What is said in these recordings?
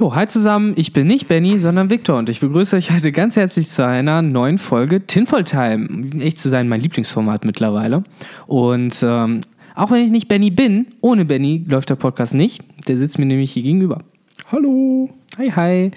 Jo, hi zusammen, ich bin nicht Benny, sondern Victor und ich begrüße euch heute ganz herzlich zu einer neuen Folge Tinfoil Time. Um echt zu sein, mein Lieblingsformat mittlerweile. Und ähm, auch wenn ich nicht Benny bin, ohne Benny läuft der Podcast nicht. Der sitzt mir nämlich hier gegenüber. Hallo. Hi, hi.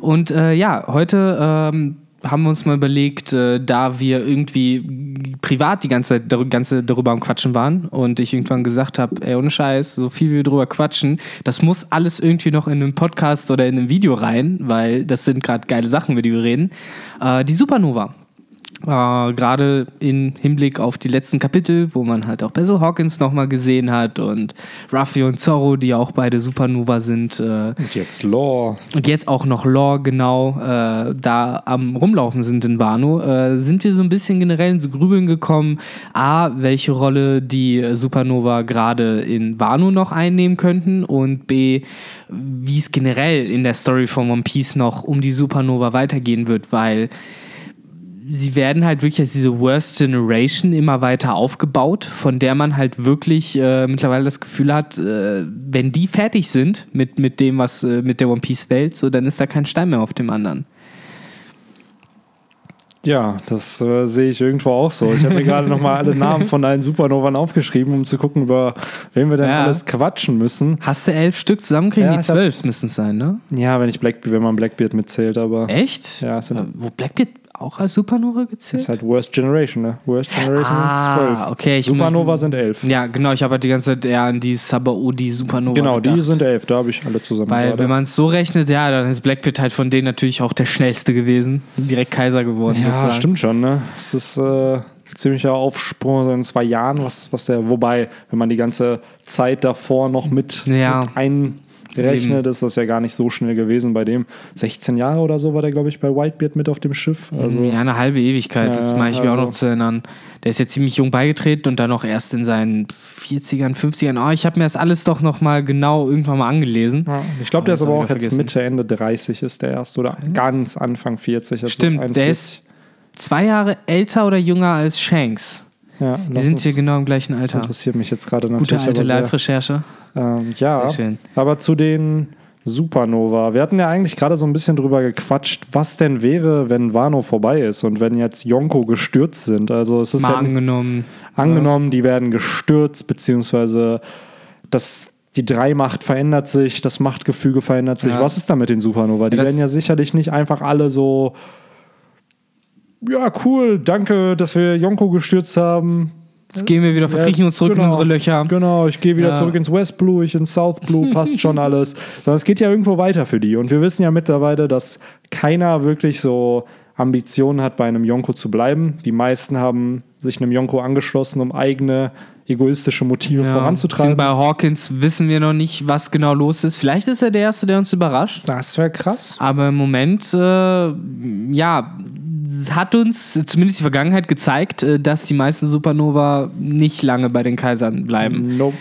Und äh, ja, heute ähm, haben wir uns mal überlegt, äh, da wir irgendwie privat die ganze Zeit dar ganze darüber am Quatschen waren und ich irgendwann gesagt habe, ey, ohne Scheiß, so viel wie wir drüber quatschen, das muss alles irgendwie noch in einem Podcast oder in einem Video rein, weil das sind gerade geile Sachen, über die wir reden. Äh, die Supernova. Äh, Gerade im Hinblick auf die letzten Kapitel, wo man halt auch Basil Hawkins nochmal gesehen hat und Ruffy und Zorro, die auch beide Supernova sind. Äh, Und jetzt Law. und jetzt auch noch Lore genau äh, da am Rumlaufen sind in Wano, sind wir so ein bisschen generell ins Grübeln gekommen. A, welche Rolle die Supernova gerade in Wano noch einnehmen könnten und B, wie es generell in der Story von One Piece noch um die Supernova weitergehen wird, weil sie werden halt wirklich als diese Worst Generation immer weiter aufgebaut, von der man halt wirklich äh, mittlerweile das Gefühl hat, äh, wenn die fertig sind mit, mit dem, was äh, mit der One Piece Welt, so dann ist da kein Stein mehr auf dem anderen. Ja, das äh, sehe ich irgendwo auch so. Ich habe mir gerade nochmal alle Namen von allen Supernovern aufgeschrieben, um zu gucken, über wen wir denn Ja. alles quatschen müssen. Hast du elf Stück zusammenkriegen? Ja, die zwölf müssen es sein, ne? Ja, wenn ich Blackbeard, wenn man Blackbeard mitzählt, aber Echt? Ja, sind- Äh, Wo Blackbeard auch als Supernova gezählt? ist halt Worst Generation, ne? Worst Generation ist ah, okay. Ich Supernova sind elf. Ja, genau. Ich habe halt die ganze Zeit eher an die Sabaody Supernova Genau, die gedacht. sind elf, da habe ich alle zusammen. Weil, gerade. wenn man es so rechnet, ja, dann ist Blackbeard halt von denen natürlich auch der schnellste gewesen. Direkt Kaiser geworden. ja, stimmt schon, ne? Es ist äh, ein ziemlicher Aufsprung in zwei Jahren, was, was der, wobei, wenn man die ganze Zeit davor noch mit, Ja. mit einrechnet, ist das ja gar nicht so schnell gewesen bei dem. 16 Jahre oder so war der, glaube ich, bei Whitebeard mit auf dem Schiff. Also, ja, eine halbe Ewigkeit, das Ja, mache ich mir auch also- noch zu erinnern. Der ist jetzt ziemlich jung beigetreten und dann auch erst in seinen 40ern, 50ern. Oh, ich habe mir das alles doch noch mal genau irgendwann mal angelesen. ja, ich glaube, der ist das aber auch jetzt. Mitte, Ende 30 ist der erst oder ganz Anfang 40. also Stimmt, der 41. ist zwei Jahre älter oder jünger als Shanks. Ja, Die das sind hier genau im gleichen Das Alter. interessiert mich jetzt gerade Gute natürlich. alte aber sehr. Live-Recherche. Ähm, ja, Sehr schön. aber zu den Supernova. Wir hatten ja eigentlich gerade so ein bisschen drüber gequatscht, was denn wäre, wenn Wano vorbei ist und wenn jetzt Yonko gestürzt sind. Also es ist Mal ja angenommen. angenommen, die werden gestürzt, beziehungsweise das, die Dreimacht verändert sich, das Machtgefüge verändert sich. Ja. Was ist da mit den Supernova? Die das- werden ja sicherlich nicht einfach alle so, ja, cool, danke, dass wir Yonko gestürzt haben. Jetzt gehen wir wieder, verkriechen uns zurück in genau, unsere Löcher. Genau, ich gehe wieder Ja. zurück ins West Blue, ich ins South Blue, passt schon alles. Sondern es geht ja irgendwo weiter für die. Und wir wissen ja mittlerweile, dass keiner wirklich so Ambitionen hat, bei einem Yonko zu bleiben. Die meisten haben sich einem Yonko angeschlossen, um eigene egoistische Motive Ja. voranzutreiben. Bei Hawkins wissen wir noch nicht, was genau los ist. Vielleicht ist er der Erste, der uns überrascht. Das wäre krass. Aber im Moment, äh, ja, hat uns zumindest die Vergangenheit gezeigt, äh, dass die meisten Supernova nicht lange bei den Kaisern bleiben. Nope.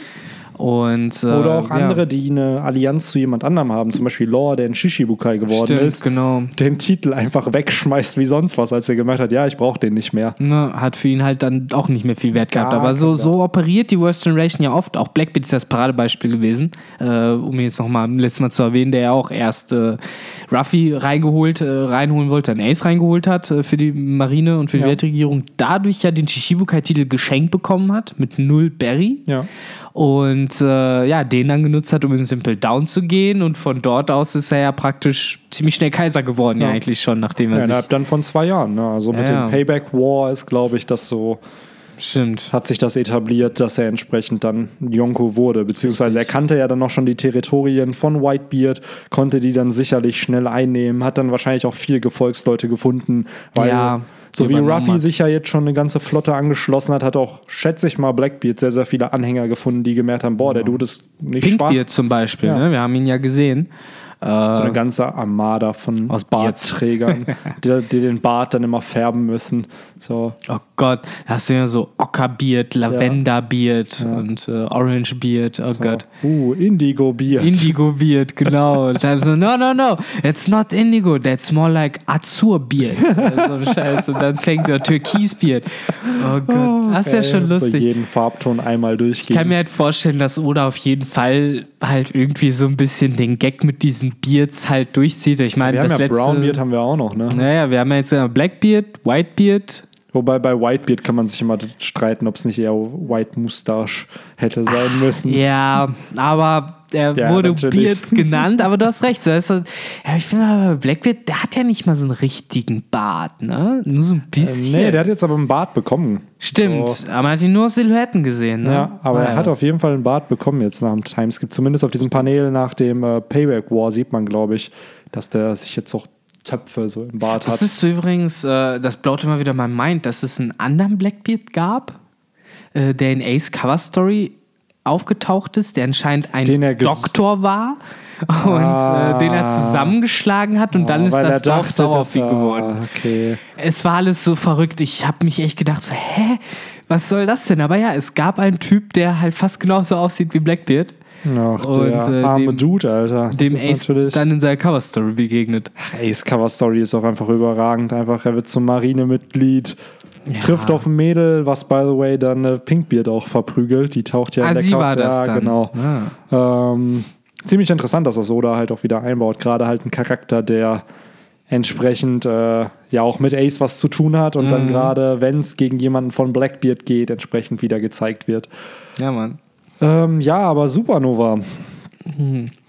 Und, äh, Oder auch ja. andere, die eine Allianz zu jemand anderem haben. Zum Beispiel Lore, der in Shishibukai geworden Stimmt, ist. genau. Den Titel einfach wegschmeißt wie sonst was, als er gemerkt hat, ja, ich brauche den nicht mehr. Ne, hat für ihn halt dann auch nicht mehr viel Wert gehabt. Gar Aber so, so operiert die Worst Generation ja oft. Auch Blackbeard ist das Paradebeispiel gewesen. Äh, um jetzt nochmal letztes Mal zu erwähnen, der ja auch erst äh, Ruffy reingeholt, äh, reinholen wollte, einen Ace reingeholt hat äh, für die Marine und für die Ja. Weltregierung. Dadurch ja den Shishibukai-Titel geschenkt bekommen hat mit null Berry. Ja. Und äh, ja, den dann genutzt hat, um in Simple Down zu gehen. Und von dort aus ist er ja praktisch ziemlich schnell Kaiser geworden, ja, Ja. eigentlich schon, nachdem er Ja, sich. innerhalb dann von zwei Jahren. Ne? Also mit Ja, dem Payback War ist, glaube ich, das so, Stimmt. hat sich das etabliert, dass er entsprechend dann Yonko wurde. Beziehungsweise er kannte ja dann noch schon die Territorien von Whitebeard, konnte die dann sicherlich schnell einnehmen, hat dann wahrscheinlich auch viele Gefolgsleute gefunden, weil Ja, so wie Ruffy sich ja jetzt schon eine ganze Flotte angeschlossen hat, hat auch, schätze ich mal, Blackbeard sehr, sehr viele Anhänger gefunden, die gemerkt haben, boah, der Dude ist nicht schwach. Pinkbeard zum Beispiel, Ja. ne? wir haben ihn ja gesehen. So eine ganze Armada von Aus Bartträgern, die, die den Bart dann immer färben müssen. So, Oh Gott, da hast du ja so Ockerbeard, Lavenderbeard und äh, Orangebeard, oh Gott. uh, Indigo Beard. Indigo Beard, genau. Und dann so, no, no, no, it's not Indigo, that's more like Azur Beard. so ein Scheiß. Und dann fängt der Türkis Beard. Oh Gott, das ist ja schon So lustig. jeden Farbton einmal Ich durchgehen. kann mir halt vorstellen, dass Oda auf jeden Fall halt irgendwie so ein bisschen den Gag mit diesem diesen Beards halt durchzieht. Ich meine, Wir haben das ja letzte. Brownbeard haben wir auch noch, ne? Naja, wir haben ja jetzt äh, Blackbeard, Whitebeard. Wobei bei Whitebeard kann man sich immer streiten, ob es nicht eher White Moustache hätte sein müssen. Ja, aber er Ja, wurde natürlich. Beard genannt, aber du hast recht. So, ist so, ja, ich finde aber Blackbeard, der hat ja nicht mal so einen richtigen Bart, ne? Nur so ein Äh, bisschen. nee, der hat jetzt aber einen Bart bekommen. Stimmt, So. aber man hat ihn nur auf Silhouetten gesehen, ne? Ja, aber War er hat das. auf jeden Fall einen Bart bekommen jetzt nach dem Timeskip. Zumindest auf diesem Panel nach dem äh, Payback War sieht man, glaube ich, dass der sich jetzt auch Töpfe so im Bart Das hat. ist übrigens, äh, das blaut immer wieder mein Mind, dass es einen anderen Blackbeard gab, äh, der in Ace Cover Story aufgetaucht ist, der anscheinend ein Doktor war und Ah. äh, den er zusammengeschlagen hat und dann ist das Dorf sauer auf ihn geworden. Okay. Es war alles so verrückt. Ich habe mich echt gedacht, so, hä, was soll das denn? Aber ja, es gab einen Typ, der halt fast genauso aussieht wie Blackbeard, Ach, Und, der äh, arme dem- Dude, Alter. Das dem ist Ace dann in seiner Cover Story begegnet. Ace Cover Story ist auch einfach überragend. Einfach, er wird zum Marinemitglied, Ja. trifft auf ein Mädel, was by the way dann äh, Pinkbeard auch verprügelt. Die taucht ja in Ah, der sie Cover war das ja, dann. genau. Ah. Ähm, ziemlich interessant, dass das Oda halt auch wieder einbaut. Gerade halt ein Charakter, der entsprechend äh, ja auch mit Ace was zu tun hat und Mhm. dann gerade, wenn es gegen jemanden von Blackbeard geht, entsprechend wieder gezeigt wird. Ja, Mann. Ähm, ja, aber Supernova.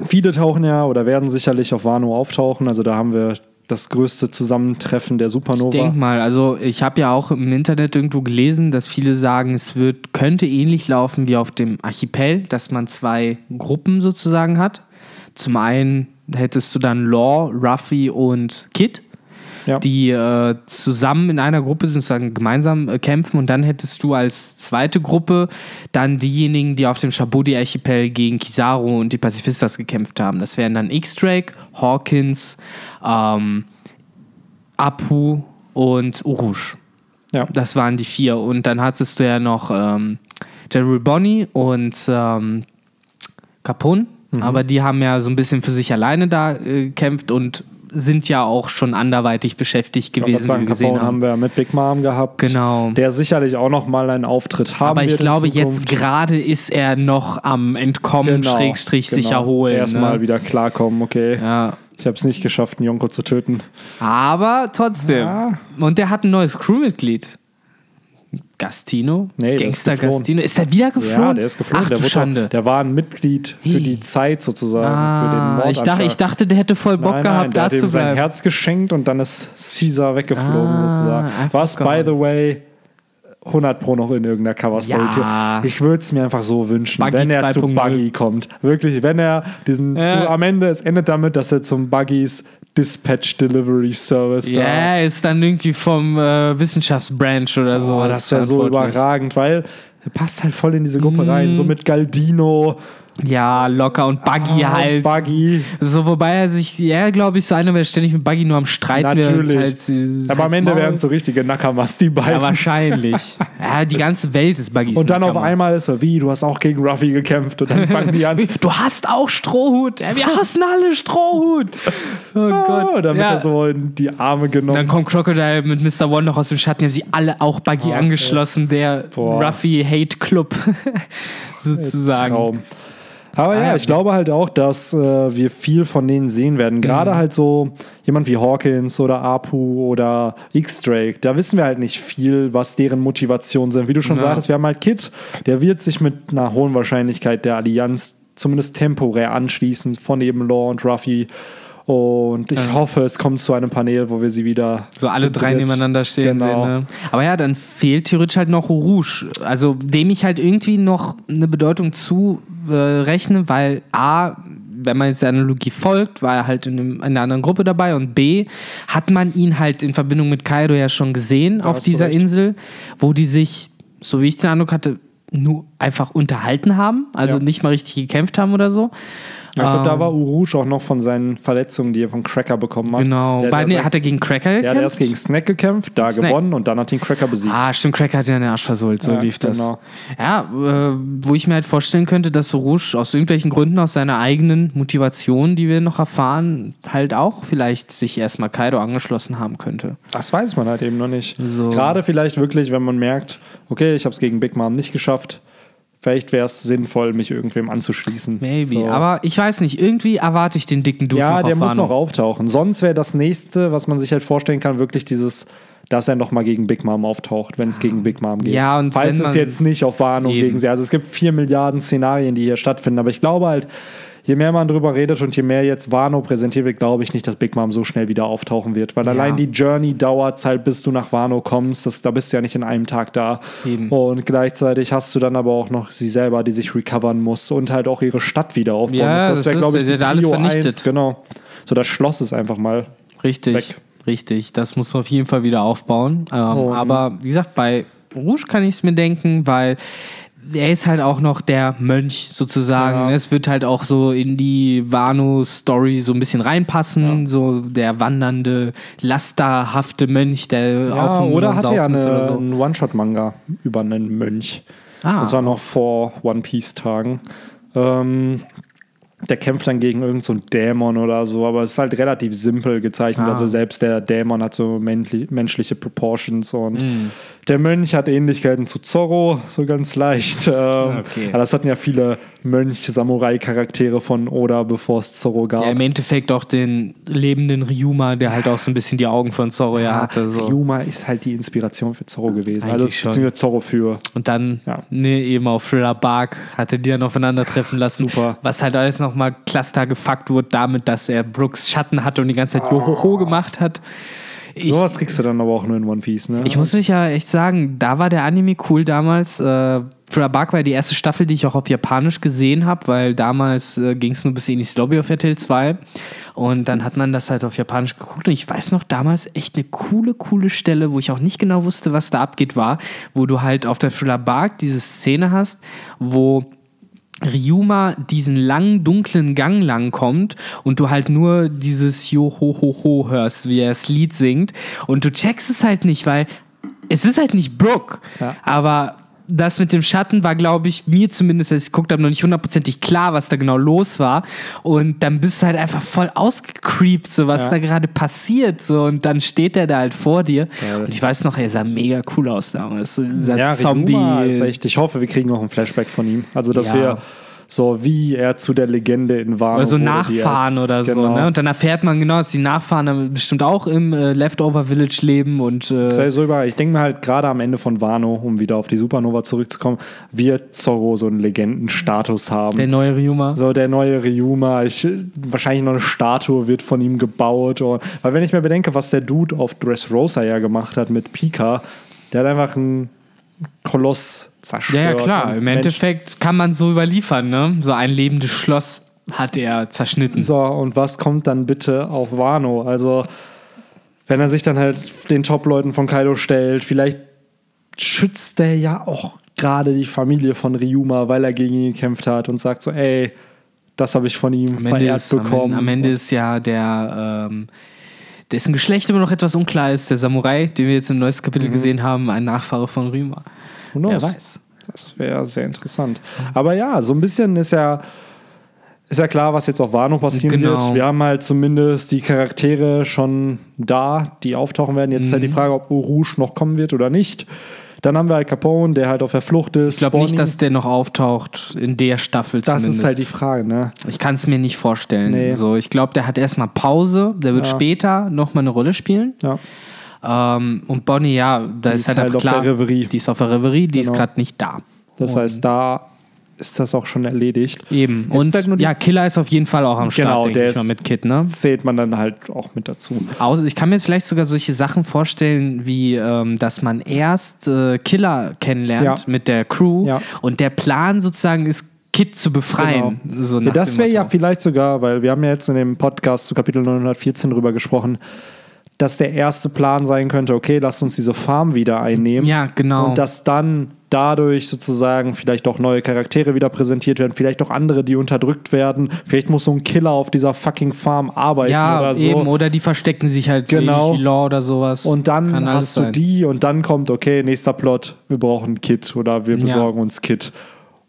Viele tauchen ja oder werden sicherlich auf Wano auftauchen. Also da haben wir das größte Zusammentreffen der Supernova. Ich denke mal, also ich habe ja auch im Internet irgendwo gelesen, dass viele sagen, es wird, könnte ähnlich laufen wie auf dem Archipel, dass man zwei Gruppen sozusagen hat. Zum einen hättest du dann Law, Ruffy und Kid, ja. die äh, zusammen in einer Gruppe sozusagen gemeinsam äh, kämpfen und dann hättest du als zweite Gruppe dann diejenigen, die auf dem Shabudi-Archipel gegen Kizaru und die Pazifistas gekämpft haben. Das wären dann X-Drake, Hawkins, ähm, Apu und Urush. ja. Das waren die vier. Und dann hattest du ja noch ähm, Jerry Bonny und ähm, Capone. Mhm. Aber die haben ja so ein bisschen für sich alleine da äh, gekämpft und sind ja auch schon anderweitig beschäftigt gewesen, sagen, wie wir gesehen haben haben. wir mit Big Mom gehabt. Genau. Der sicherlich auch noch mal einen Auftritt haben Aber ich glaube, jetzt gerade ist er noch am Entkommen, Schrägstrich sich erholen. Erstmal ne? wieder klarkommen, okay. Ja. Ich habe es nicht geschafft, einen Yonko zu töten. Aber trotzdem. Ja. Und der hat ein neues Crewmitglied. Gastino? Nee, ist Gangster geflohen. Gastino. Ist der wieder geflohen? Ja, der ist geflohen. Ach, der, du wurde- Schande. der war ein Mitglied für die Zeit sozusagen, für den Ah, ich, dachte, ich dachte, der hätte voll Bock nein, gehabt, nein, der da hat ihm sein. Herz geschenkt und dann ist Caesar weggeflogen Ah, sozusagen. Was, by the way, 100 Pro noch in irgendeiner Cover-Story. Ja. Ich würde es mir einfach so wünschen, Buggy wenn er zu 2.0. Buggy kommt. Wirklich, wenn er diesen, Ja. zu, am Ende, es endet damit, dass er zum Buggys Dispatch Delivery Service Ja, da er ist dann irgendwie vom äh, Wissenschaftsbranch oder so. Oh, das wäre so überragend, weil er passt halt voll in diese Gruppe Mhm. rein. So mit Galdino, Ja, locker und Buggy ah, halt. Buggy. So, wobei er sich, ja, glaube ich, so einer wäre ständig mit Buggy nur am Streiten. und Natürlich. Halt, Aber am Ende wären es so richtige Nakamas, die beiden. Ja, wahrscheinlich. ja, die ganze Welt ist Buggys. Und dann auf Nackermann. einmal ist er, wie, du hast auch gegen Ruffy gekämpft. Und dann fangen die an. Du hast auch Strohhut. Ja, wir hassen alle Strohhut. Oh Ah, Gott. dann wird ja. er so in die Arme Und genommen. dann kommt Crocodile mit Mr. One noch aus dem Schatten. Die haben sie alle auch Buggy Ah, angeschlossen. Der. Ruffy Hate Club sozusagen. Traum. Aber Ah, ja, ja. ich glaube halt auch, dass äh, wir viel von denen sehen werden. Gerade Mhm. halt so jemand wie Hawkins oder Apu oder X-Drake. Da wissen wir halt nicht viel, was deren Motivationen sind. Wie du schon Ja. sagtest, wir haben halt Kid, der wird sich mit einer hohen Wahrscheinlichkeit der Allianz zumindest temporär anschließen von eben Law und Ruffy. Und ich Ja. hoffe, es kommt zu einem Panel, wo wir sie wieder. So alle drei dritt- nebeneinander stehen Genau. sehen. Ne? Aber ja, dann fehlt theoretisch halt noch Rouge. Also dem ich halt irgendwie noch eine Bedeutung zu äh, weil A, wenn man jetzt der Analogie folgt, war er halt in, einem, in einer anderen Gruppe dabei und B, hat man ihn halt in Verbindung mit Kaido ja schon gesehen auf hast du dieser. Insel, wo die sich, so wie ich den Eindruck hatte, nur einfach unterhalten haben, also Ja. nicht mal richtig gekämpft haben oder so. Ja, ich glaube, da Ähm, war Urush auch noch von seinen Verletzungen, die er von Cracker bekommen hat. Genau. Der, Bei, der nee, hat er gegen Cracker Ja, gekämpft? der hat erst gegen Snack gekämpft, da Snack. gewonnen und dann hat ihn Cracker besiegt. Ah, stimmt, Cracker hat ja den Arsch versohlt, so Ja, lief das. genau. Ja, äh, wo ich mir halt vorstellen könnte, dass Rouge aus irgendwelchen Gründen, aus seiner eigenen Motivation, die wir noch erfahren, halt auch vielleicht sich erstmal Kaido angeschlossen haben könnte. Das weiß man halt eben noch nicht. So. Gerade vielleicht wirklich, wenn man merkt, okay, ich habe es gegen Big Mom nicht geschafft, Vielleicht wäre es sinnvoll, mich irgendwem anzuschließen. Maybe. So. Aber ich weiß nicht, irgendwie erwarte ich den dicken Dude Ja, der muss Wano. noch auftauchen. Sonst wäre das nächste, was man sich halt vorstellen kann, wirklich dieses, dass er noch mal gegen Big Mom auftaucht, wenn es gegen Big Mom geht. Ja, und Falls es jetzt nicht auf Wano Eben. gegen sie. Also es gibt vier Milliarden Szenarien, die hier stattfinden. Aber ich glaube halt, je mehr man drüber redet und je mehr jetzt Wano präsentiert wird, glaube ich nicht, dass Big Mom so schnell wieder auftauchen wird. Weil allein die Journey dauert halt, bis du nach Wano kommst. Das, da bist du ja nicht in einem Tag da. Eben. Und gleichzeitig hast du dann aber auch noch sie selber, die sich recovern muss und halt auch ihre Stadt wieder aufbauen Ja, muss. das Das wäre, glaube ich, der die alles Prio vernichtet. 1. Genau. So, das Schloss ist einfach mal Richtig, weg. richtig. Das muss man auf jeden Fall wieder aufbauen. Ähm, Und- aber wie gesagt, bei Rouge kann ich es mir denken, weil er ist halt auch noch der Mönch sozusagen. Ja. Es wird halt auch so in die Wano-Story so ein bisschen reinpassen. So der wandernde, lasterhafte Mönch, der Ja, auch nur oder hatte ja eine, oder so. einen One-Shot-Manga über einen Mönch. Ah. Das war noch vor One Piece-Tagen. Ähm, der kämpft dann gegen irgendeinen so Dämon oder so, aber es ist halt relativ simpel gezeichnet. Ah. Also selbst der Dämon hat so menschliche Proportions und Hm. der Mönch hat Ähnlichkeiten zu Zorro, so ganz leicht. Ähm, Okay. Aber das hatten ja viele Mönch-Samurai-Charaktere von Oda, bevor es Zorro gab. Ja, im Endeffekt auch den lebenden Ryuma, der halt auch so ein bisschen die Augen von Zorro ja hatte. So. Ryuma ist halt die Inspiration für Zorro gewesen. Eigentlich also schon. beziehungsweise Zorro für Und dann, Ja. ne, eben auf Thriller Bark hatte die dann aufeinandertreffen lassen. Super. Was halt alles nochmal cluster gefuckt wurde damit, dass er Brooks Schatten hatte und die ganze Zeit Johoho gemacht hat. Ich, Sowas kriegst du dann aber auch nur in One Piece, ne? ich muss euch ja echt sagen, da war der Anime cool damals. Äh, Thriller Bark war die erste Staffel, die ich auch auf Japanisch gesehen habe, weil damals äh, ging es nur bis in die Lobby auf RTL 2. Und dann hat man das halt auf Japanisch geguckt. Und ich weiß noch, damals echt eine coole, coole Stelle, wo ich auch nicht genau wusste, was da abgeht, war, wo du halt auf der Thriller Bark diese Szene hast, wo Ryuma diesen langen, dunklen Gang lang kommt und du halt nur dieses Jo ho ho ho hörst, wie er das Lied singt und du checkst es halt nicht, weil es ist halt nicht Brooke, Ja. aber das mit dem Schatten war, glaube ich, mir zumindest, als ich geguckt habe, noch nicht hundertprozentig klar, was da genau los war. Und dann bist du halt einfach voll ausgecreept, so was Ja. da gerade passiert. So. Und dann steht er da halt vor dir. Ja. Und ich weiß noch, er sah mega cool aus damals. So Dieser ja, Zombie. Ist echt, ich hoffe, wir kriegen noch ein Flashback von ihm. Also, dass wir so wie er zu der Legende in Wano Oder so wurde, Nachfahren ist. oder so. Genau. Ne? Und dann erfährt man genau, dass die Nachfahren bestimmt auch im äh, Leftover Village leben und äh, ja so überall. Ich denke mir halt gerade am Ende von Wano, um wieder auf die Supernova zurückzukommen, wird Zorro so einen Legendenstatus haben. der neue Ryuma. So der neue Ryuma, ich, wahrscheinlich noch eine Statue wird von ihm gebaut. Und, weil wenn ich mir bedenke, was der Dude auf Dressrosa ja gemacht hat mit Pika, der hat einfach einen Koloss zerstört. Ja, ja, klar. Im Mensch- Endeffekt kann man so überliefern, ne? So ein lebendes Schloss hat er zerschnitten. So, und was kommt dann bitte auf Wano? Also, wenn er sich dann halt den Top-Leuten von Kaido stellt, vielleicht schützt der ja auch gerade die Familie von Ryuma, weil er gegen ihn gekämpft hat und sagt so, ey, das habe ich von ihm Am verehrt ist, am, bekommen. Ende, am Ende ist ja der, ähm, dessen Geschlecht immer noch etwas unklar ist, der Samurai, den wir jetzt im neuesten Kapitel gesehen haben, ein Nachfahre von Ryuma. Who knows? Wer weiß. Das wäre sehr interessant. Aber ja, so ein bisschen ist ja, ist ja klar, was jetzt auf Wano passieren Genau. wird. Wir haben halt zumindest die Charaktere schon da, die auftauchen werden. Jetzt ist Mhm. halt die Frage, ob Rouge noch kommen wird oder nicht. Dann haben wir halt Capone, der halt auf der Flucht ist. Ich glaube nicht, dass der noch auftaucht in der Staffel das zumindest. ist halt die Frage, ne? Ich kann es mir nicht vorstellen. Nee. So, ich glaube, der hat erstmal Pause, der wird Ja. später nochmal eine Rolle spielen. Ja. Ähm, und Bonnie, ja, da ist, ist halt, halt auf klar, der Reverie. die ist auf der Reverie, die ist Genau. gerade nicht da. Das heißt, da ist das auch schon erledigt. Eben. Jetzt und halt ja, Killer ist auf jeden Fall auch am Start, Genau, denke der ich mal, ist- mit Kid, ne? Zählt man dann halt auch mit dazu. Aus, ich kann mir jetzt vielleicht sogar solche Sachen vorstellen, wie ähm, dass man erst äh, Killer kennenlernt Ja. mit der Crew Ja. und der Plan sozusagen ist, Kid zu befreien. So Ja, das wäre ja vielleicht sogar, weil wir haben ja jetzt in dem Podcast zu Kapitel 914 drüber gesprochen, dass der erste Plan sein könnte, okay, lasst uns diese Farm wieder einnehmen. Ja, genau. Und dass dann dadurch sozusagen vielleicht auch neue Charaktere wieder präsentiert werden, vielleicht auch andere, die unterdrückt werden. Vielleicht muss so ein Killer auf dieser fucking Farm arbeiten ja, oder so. eben. Oder die verstecken sich halt Genau. so Law oder sowas. Und dann Kann hast du sein. die und dann kommt, okay, nächster Plot, wir brauchen Kit oder wir besorgen uns Kit.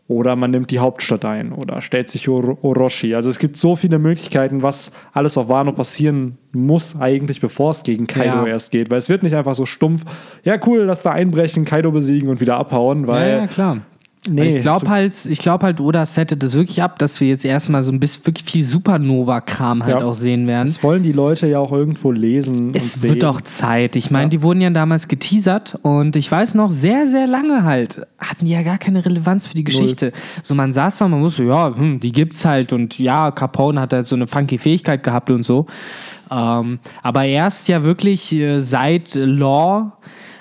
Oder man nimmt die Hauptstadt ein oder stellt sich Oro- Orochi. Also es gibt so viele Möglichkeiten, was alles auf Wano passieren muss eigentlich, bevor es gegen Kaido Ja. erst geht. Weil es wird nicht einfach so stumpf, ja cool, lass da einbrechen, Kaido besiegen und wieder abhauen, Ja, weil ja, klar. Nee, ich glaube halt, ich glaube halt, Oda settet das wirklich ab, dass wir jetzt erstmal so ein bisschen wirklich viel Supernova-Kram halt Ja. auch sehen werden. das wollen die Leute ja auch irgendwo lesen. Es und sehen. wird auch Zeit. Ich meine, Ja. die wurden ja damals geteasert und ich weiß noch, sehr, sehr lange halt hatten die ja gar keine Relevanz für die Geschichte. So, man saß da und man wusste, ja, hm, die gibt's halt und ja, Capone hat halt so eine funky Fähigkeit gehabt und so. Ähm, aber erst ja wirklich äh, seit Law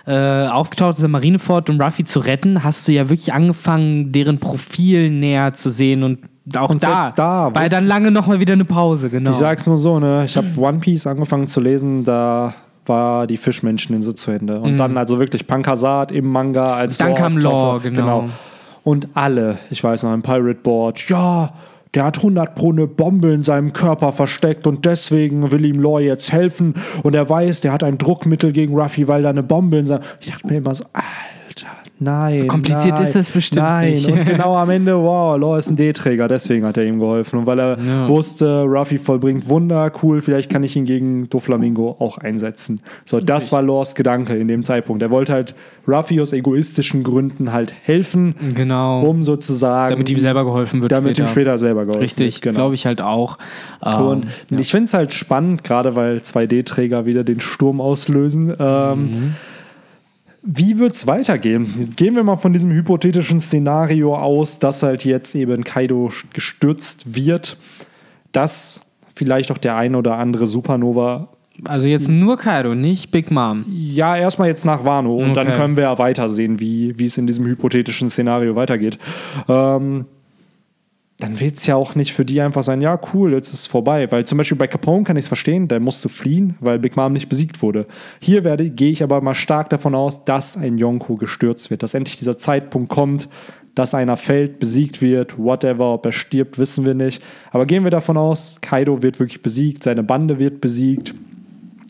äh, aufgetaucht ist, der Marineford um Ruffy zu retten, hast du ja wirklich angefangen, deren Profil näher zu sehen und auch Und da, da war wusste- dann lange nochmal wieder eine Pause, genau. Ich sag's nur so, ne? Ich habe One Piece angefangen zu lesen, da war die Fischmenscheninsel zu Ende. Und dann also wirklich Pankasat im Manga als Mhm. Dann kam auftauchte. Law, genau. Und alle, ich weiß noch, im Pirate Board, ja, der hat 100 pro eine Bombe in seinem Körper versteckt und deswegen will ihm Law jetzt helfen. Und er weiß, der hat ein Druckmittel gegen Ruffy, weil da eine Bombe in seinem. Ich dachte mir immer so, Alter, nein. So kompliziert nein, ist das bestimmt nein. nicht. Und genau am Ende, wow, Law ist ein D-Träger, deswegen hat er ihm geholfen. Und weil er Ja. wusste, Ruffy vollbringt Wunder, cool, vielleicht kann ich ihn gegen Doflamingo auch einsetzen. So, das war Laws Gedanke in dem Zeitpunkt. Er wollte halt Ruffy aus egoistischen Gründen halt helfen, genau. um sozusagen. damit ihm selber geholfen wird damit ihm später selber geholfen Richtig, wird. Genau. glaube ich halt auch. Ähm, Und ich finde es halt spannend, gerade weil 2D-Träger wieder den Sturm auslösen. Ähm, Mhm. Wie wird es weitergehen? Gehen wir mal von diesem hypothetischen Szenario aus, dass halt jetzt eben Kaido gestürzt wird, dass vielleicht auch der ein oder andere Supernova also jetzt nur Kaido, nicht Big Mom. ja, erstmal jetzt nach Wano und dann Okay. können wir ja weitersehen, wie, wie es in diesem hypothetischen Szenario weitergeht. Ähm, dann wird es ja auch nicht für die einfach sein, ja, cool, jetzt ist es vorbei. Weil zum Beispiel bei Capone kann ich es verstehen, der musste fliehen, weil Big Mom nicht besiegt wurde. Hier werde, gehe ich aber mal stark davon aus, dass ein Yonko gestürzt wird, dass endlich dieser Zeitpunkt kommt, dass einer fällt, besiegt wird, whatever, ob er stirbt, wissen wir nicht. Aber gehen wir davon aus, Kaido wird wirklich besiegt, seine Bande wird besiegt.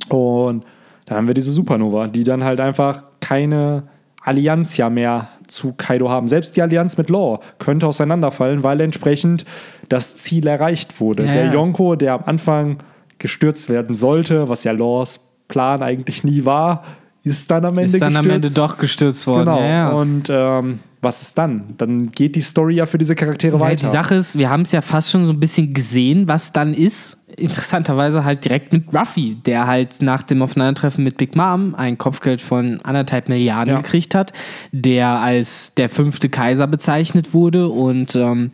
Und dann haben wir diese Supernova, die dann halt einfach keine Allianz ja mehr zu Kaido haben. Selbst die Allianz mit Law könnte auseinanderfallen, weil entsprechend das Ziel erreicht wurde. Ja, der ja. Yonko, der am Anfang gestürzt werden sollte, was ja Laws Plan eigentlich nie war, ist dann am Ende Ist dann gestürzt. am Ende doch gestürzt worden. Genau. Ja. Und ähm, was ist dann? Dann geht die Story ja für diese Charaktere weiter. die Sache ist, wir haben es ja fast schon so ein bisschen gesehen, was dann ist. Interessanterweise halt direkt mit Ruffy, der halt nach dem Aufeinandertreffen mit Big Mom ein Kopfgeld von anderthalb Milliarden Ja. gekriegt hat, der als der fünfte Kaiser bezeichnet wurde. Und ähm,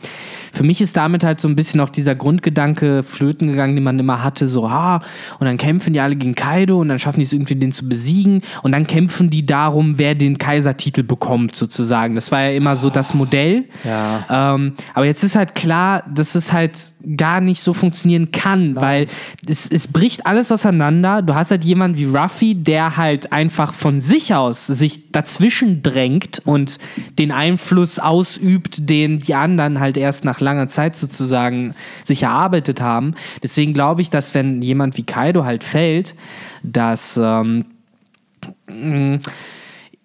für mich ist damit halt so ein bisschen auch dieser Grundgedanke flöten gegangen, den man immer hatte, so, ah, und dann kämpfen die alle gegen Kaido und dann schaffen die es irgendwie, den zu besiegen und dann kämpfen die darum, wer den Kaisertitel bekommt, sozusagen. Das war ja immer so das Modell. Ja. Ähm, aber jetzt ist halt klar, dass es halt gar nicht so funktionieren kann, weil es, es bricht alles auseinander. Du hast halt jemanden wie Ruffy, der halt einfach von sich aus sich dazwischen drängt und den Einfluss ausübt, den die anderen halt erst nach langer Zeit sozusagen sich erarbeitet haben. Deswegen glaube ich, dass wenn jemand wie Kaido halt fällt, dass ähm,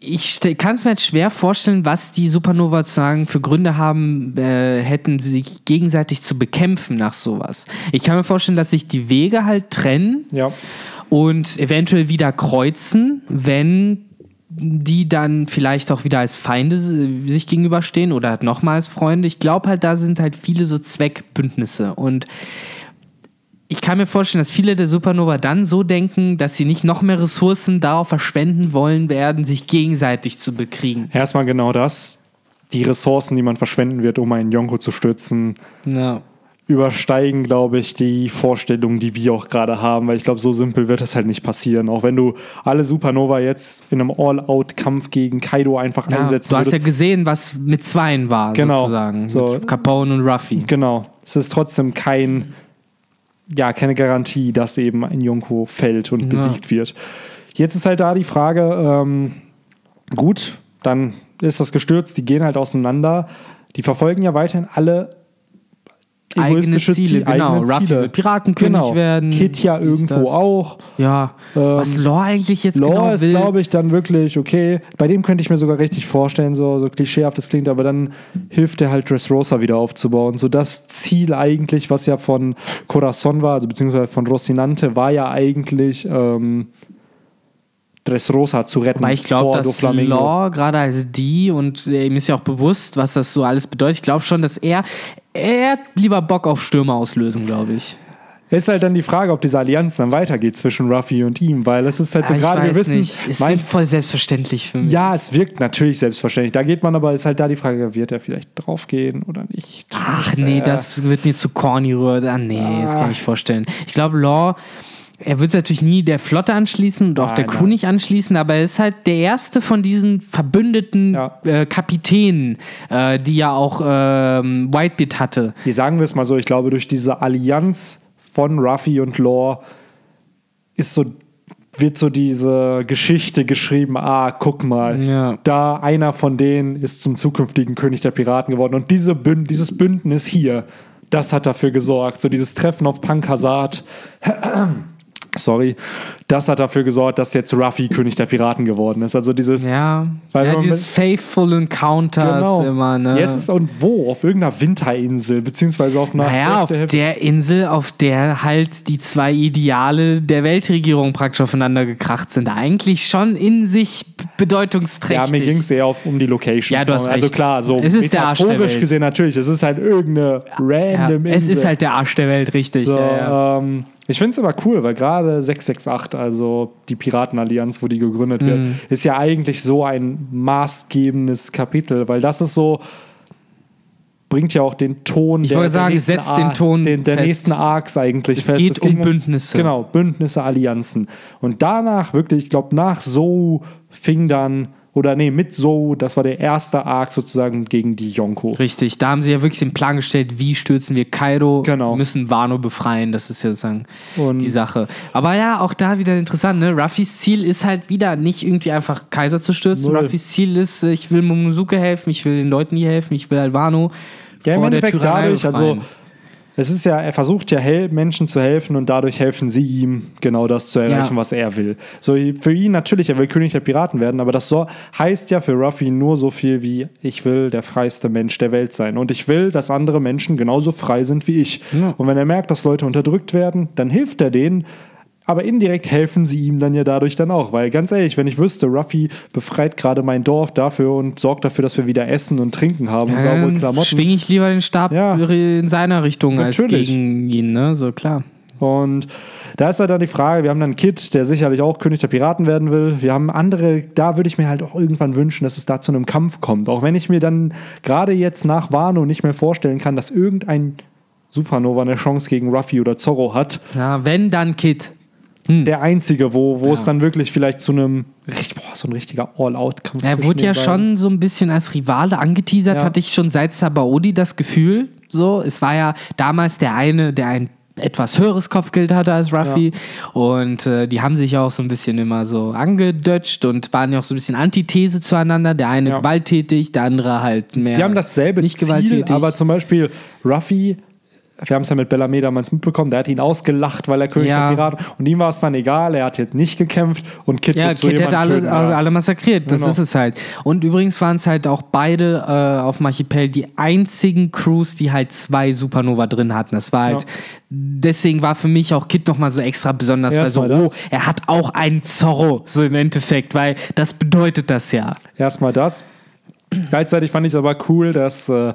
ich kann es mir jetzt schwer vorstellen, was die Supernova sozusagen für Gründe haben, äh, hätten sie sich gegenseitig zu bekämpfen nach sowas. Ich kann mir vorstellen, dass sich die Wege halt trennen ja. und eventuell wieder kreuzen, wenn die dann vielleicht auch wieder als Feinde sich gegenüberstehen oder nochmal als Freunde. Ich glaube halt, da sind halt viele so Zweckbündnisse und ich kann mir vorstellen, dass viele der Supernova dann so denken, dass sie nicht noch mehr Ressourcen darauf verschwenden wollen werden, sich gegenseitig zu bekriegen. Erstmal genau das. Die Ressourcen, die man verschwenden wird, um einen Yonko zu stürzen, Ja. übersteigen, glaube ich, die Vorstellungen, die wir auch gerade haben, weil ich glaube, so simpel wird das halt nicht passieren. Auch wenn du alle Supernova jetzt in einem All-Out-Kampf gegen Kaido einfach Ja, einsetzen du hast ja würdest. gesehen, was mit Zweien war, Genau. sozusagen. So. Mit Capone und Ruffy. Genau. Es ist trotzdem kein, ja, keine Garantie, dass eben ein Yonko fällt und Ja. besiegt wird. Jetzt ist halt da die Frage, ähm, gut, dann ist das gestürzt, die gehen halt auseinander. Die verfolgen ja weiterhin alle Eigene Ziele, genau. eigene Ruffy will Piratenkönig genau. werden. Kid ja irgendwo das. auch. Ja. was Ähm, Law eigentlich jetzt Law genau ist, glaube ich, dann wirklich okay. Bei dem könnte ich mir sogar richtig vorstellen, so, so klischeehaft das klingt, aber dann hilft er halt Dressrosa wieder aufzubauen. So das Ziel eigentlich, was ja von Corazon war, also beziehungsweise von Rocinante, war ja eigentlich ähm, Dressrosa zu retten Weil ich glaube, dass Doflamingo. Law gerade als die und äh, ihm ist ja auch bewusst, was das so alles bedeutet. Ich glaube schon, dass er, er hat lieber Bock auf Stürme auslösen, glaube ich. Ist halt dann die Frage, ob diese Allianz dann weitergeht zwischen Ruffy und ihm, weil es ist halt so Ah, gerade, wir wissen, nicht. Ist mein, voll selbstverständlich für mich. ja, es wirkt natürlich selbstverständlich. Da geht man aber, ist halt da die Frage, wird er vielleicht draufgehen oder nicht? Ach nee, das wird mir zu corny rühren. Ah nee, das kann ich nicht vorstellen. Ich glaube, Law, er wird sich natürlich nie der Flotte anschließen und auch Nein, der Crew nein. nicht anschließen, aber er ist halt der erste von diesen verbündeten Ja. äh, Kapitänen, äh, die ja auch ähm, Whitebeard hatte. Hier sagen wir es mal so, ich glaube, durch diese Allianz von Ruffy und Law ist so, wird so diese Geschichte geschrieben, ah, guck mal, Ja. da einer von denen ist zum zukünftigen König der Piraten geworden und diese Bünd dieses Bündnis hier, das hat dafür gesorgt, so dieses Treffen auf Pankasat, sorry, das hat dafür gesorgt, dass jetzt Ruffy König der Piraten geworden ist. Also dieses Ja, ja dieses Faithful Encounters Genau. immer, ne? Ist und wo? Auf irgendeiner Winterinsel, beziehungsweise auf einer Naja, auf Hälfte- der Insel, auf der halt die zwei Ideale der Weltregierung praktisch aufeinander gekracht sind. Eigentlich schon in sich bedeutungsträchtig. Ja, mir ging es eher auf, um die Location. Ja, du hast Also recht. klar, so Es ist der der metaphorisch gesehen natürlich. Es ist halt irgendeine ja, random Es Insel. ist halt der Arsch der Welt, richtig. so, ja, ja. Ähm, ich finde es aber cool, weil gerade 668, also die Piratenallianz, wo die gegründet wird, Mhm. ist ja eigentlich so ein maßgebendes Kapitel, weil das ist so bringt ja auch den Ton Ich der, sagen, nächsten setzt den Ton den, der fest. nächsten Arcs eigentlich Es fest. geht ging um Bündnisse. Genau, Bündnisse, Allianzen. Und danach wirklich, ich glaube, nach So fing dann, oder nee, mit So, das war der erste Arc sozusagen gegen die Yonko. Richtig, da haben sie ja wirklich den Plan gestellt, wie stürzen wir Kaido, Genau. müssen Wano befreien, das ist ja sozusagen Und- die Sache. Aber ja, auch da wieder interessant, ne? Ruffys Ziel ist halt wieder nicht irgendwie einfach Kaiser zu stürzen. Null. Ruffys Ziel ist, äh, ich will Momonosuke helfen, ich will den Leuten hier helfen, ich will halt Wano Ja, im Endeffekt dadurch, also. Es ist ja, er versucht ja Menschen zu helfen und dadurch helfen sie ihm, genau das zu erreichen, Ja. was er will. So für ihn natürlich, er will König der Piraten werden, aber das so, heißt ja für Ruffy nur so viel wie, ich will der freiste Mensch der Welt sein und ich will, dass andere Menschen genauso frei sind wie ich. Ja. Und wenn er merkt, dass Leute unterdrückt werden, dann hilft er denen. Aber indirekt helfen sie ihm dann ja dadurch dann auch. Weil ganz ehrlich, wenn ich wüsste, Ruffy befreit gerade mein Dorf dafür und sorgt dafür, dass wir wieder Essen und Trinken haben und saubere Klamotten. schwinge ich lieber den Stab Ja. in seiner Richtung als Natürlich. gegen ihn, ne? So klar. Und da ist halt dann die Frage, wir haben dann Kid, der sicherlich auch König der Piraten werden will. Wir haben andere, da würde ich mir halt auch irgendwann wünschen, dass es da zu einem Kampf kommt. Auch wenn ich mir dann gerade jetzt nach Wano nicht mehr vorstellen kann, dass irgendein Supernova eine Chance gegen Ruffy oder Zorro hat. Ja, wenn dann Kid. Der einzige, wo, wo es Ja. dann wirklich vielleicht zu einem, boah, so ein richtiger All-Out-Kampf Er wurde ja schon so ein bisschen als Rivale angeteasert, Ja. hatte ich schon seit Sabaody das Gefühl. So, es war ja damals der eine, der ein etwas höheres Kopfgeld hatte als Ruffy. Und äh, die haben sich ja auch so ein bisschen immer so angedötscht und waren ja auch so ein bisschen Antithese zueinander. Der eine Ja. gewalttätig, der andere halt mehr. Die haben dasselbe nicht Ziel, gewalttätig. aber zum Beispiel Ruffy, wir haben es ja mit Bellamy damals mitbekommen, der hat ihn ausgelacht, weil er König Ja. der Piraten und ihm war es dann egal, er hat jetzt nicht gekämpft und Kid Ja, wird so Kid jemand hätte alle, töten, alle, alle massakriert. Das Genau. ist es halt. Und übrigens waren es halt auch beide äh, auf Archipel die einzigen Crews, die halt zwei Supernova drin hatten. Das war halt, Ja. deswegen war für mich auch Kid nochmal so extra besonders, weil so, oh, er hat auch einen Zorro, so im Endeffekt, weil das bedeutet das ja. Erstmal das. Gleichzeitig fand ich es aber cool, dass äh,